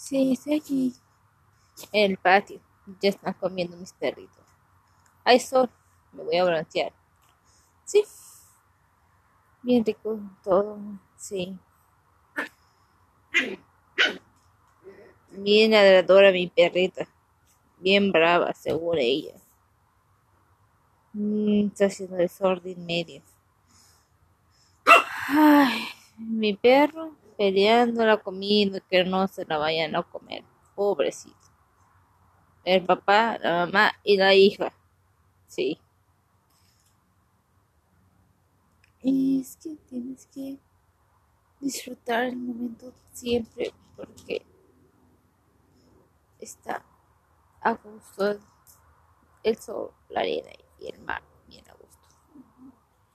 Sí, estoy aquí. En el patio. Ya están comiendo mis perritos. Hay sol. Me voy a broncear. Sí. Bien rico todo. Sí. Bien ladradora mi perrita. Bien brava, según ella. Mm, está haciendo desorden medio. Ay, mi perro peleando la comida que no se la vayan a comer. Pobrecito. El papá, la mamá y la hija. Sí. Es que tienes que disfrutar el momento siempre porque está a gusto el sol, la arena y el mar bien a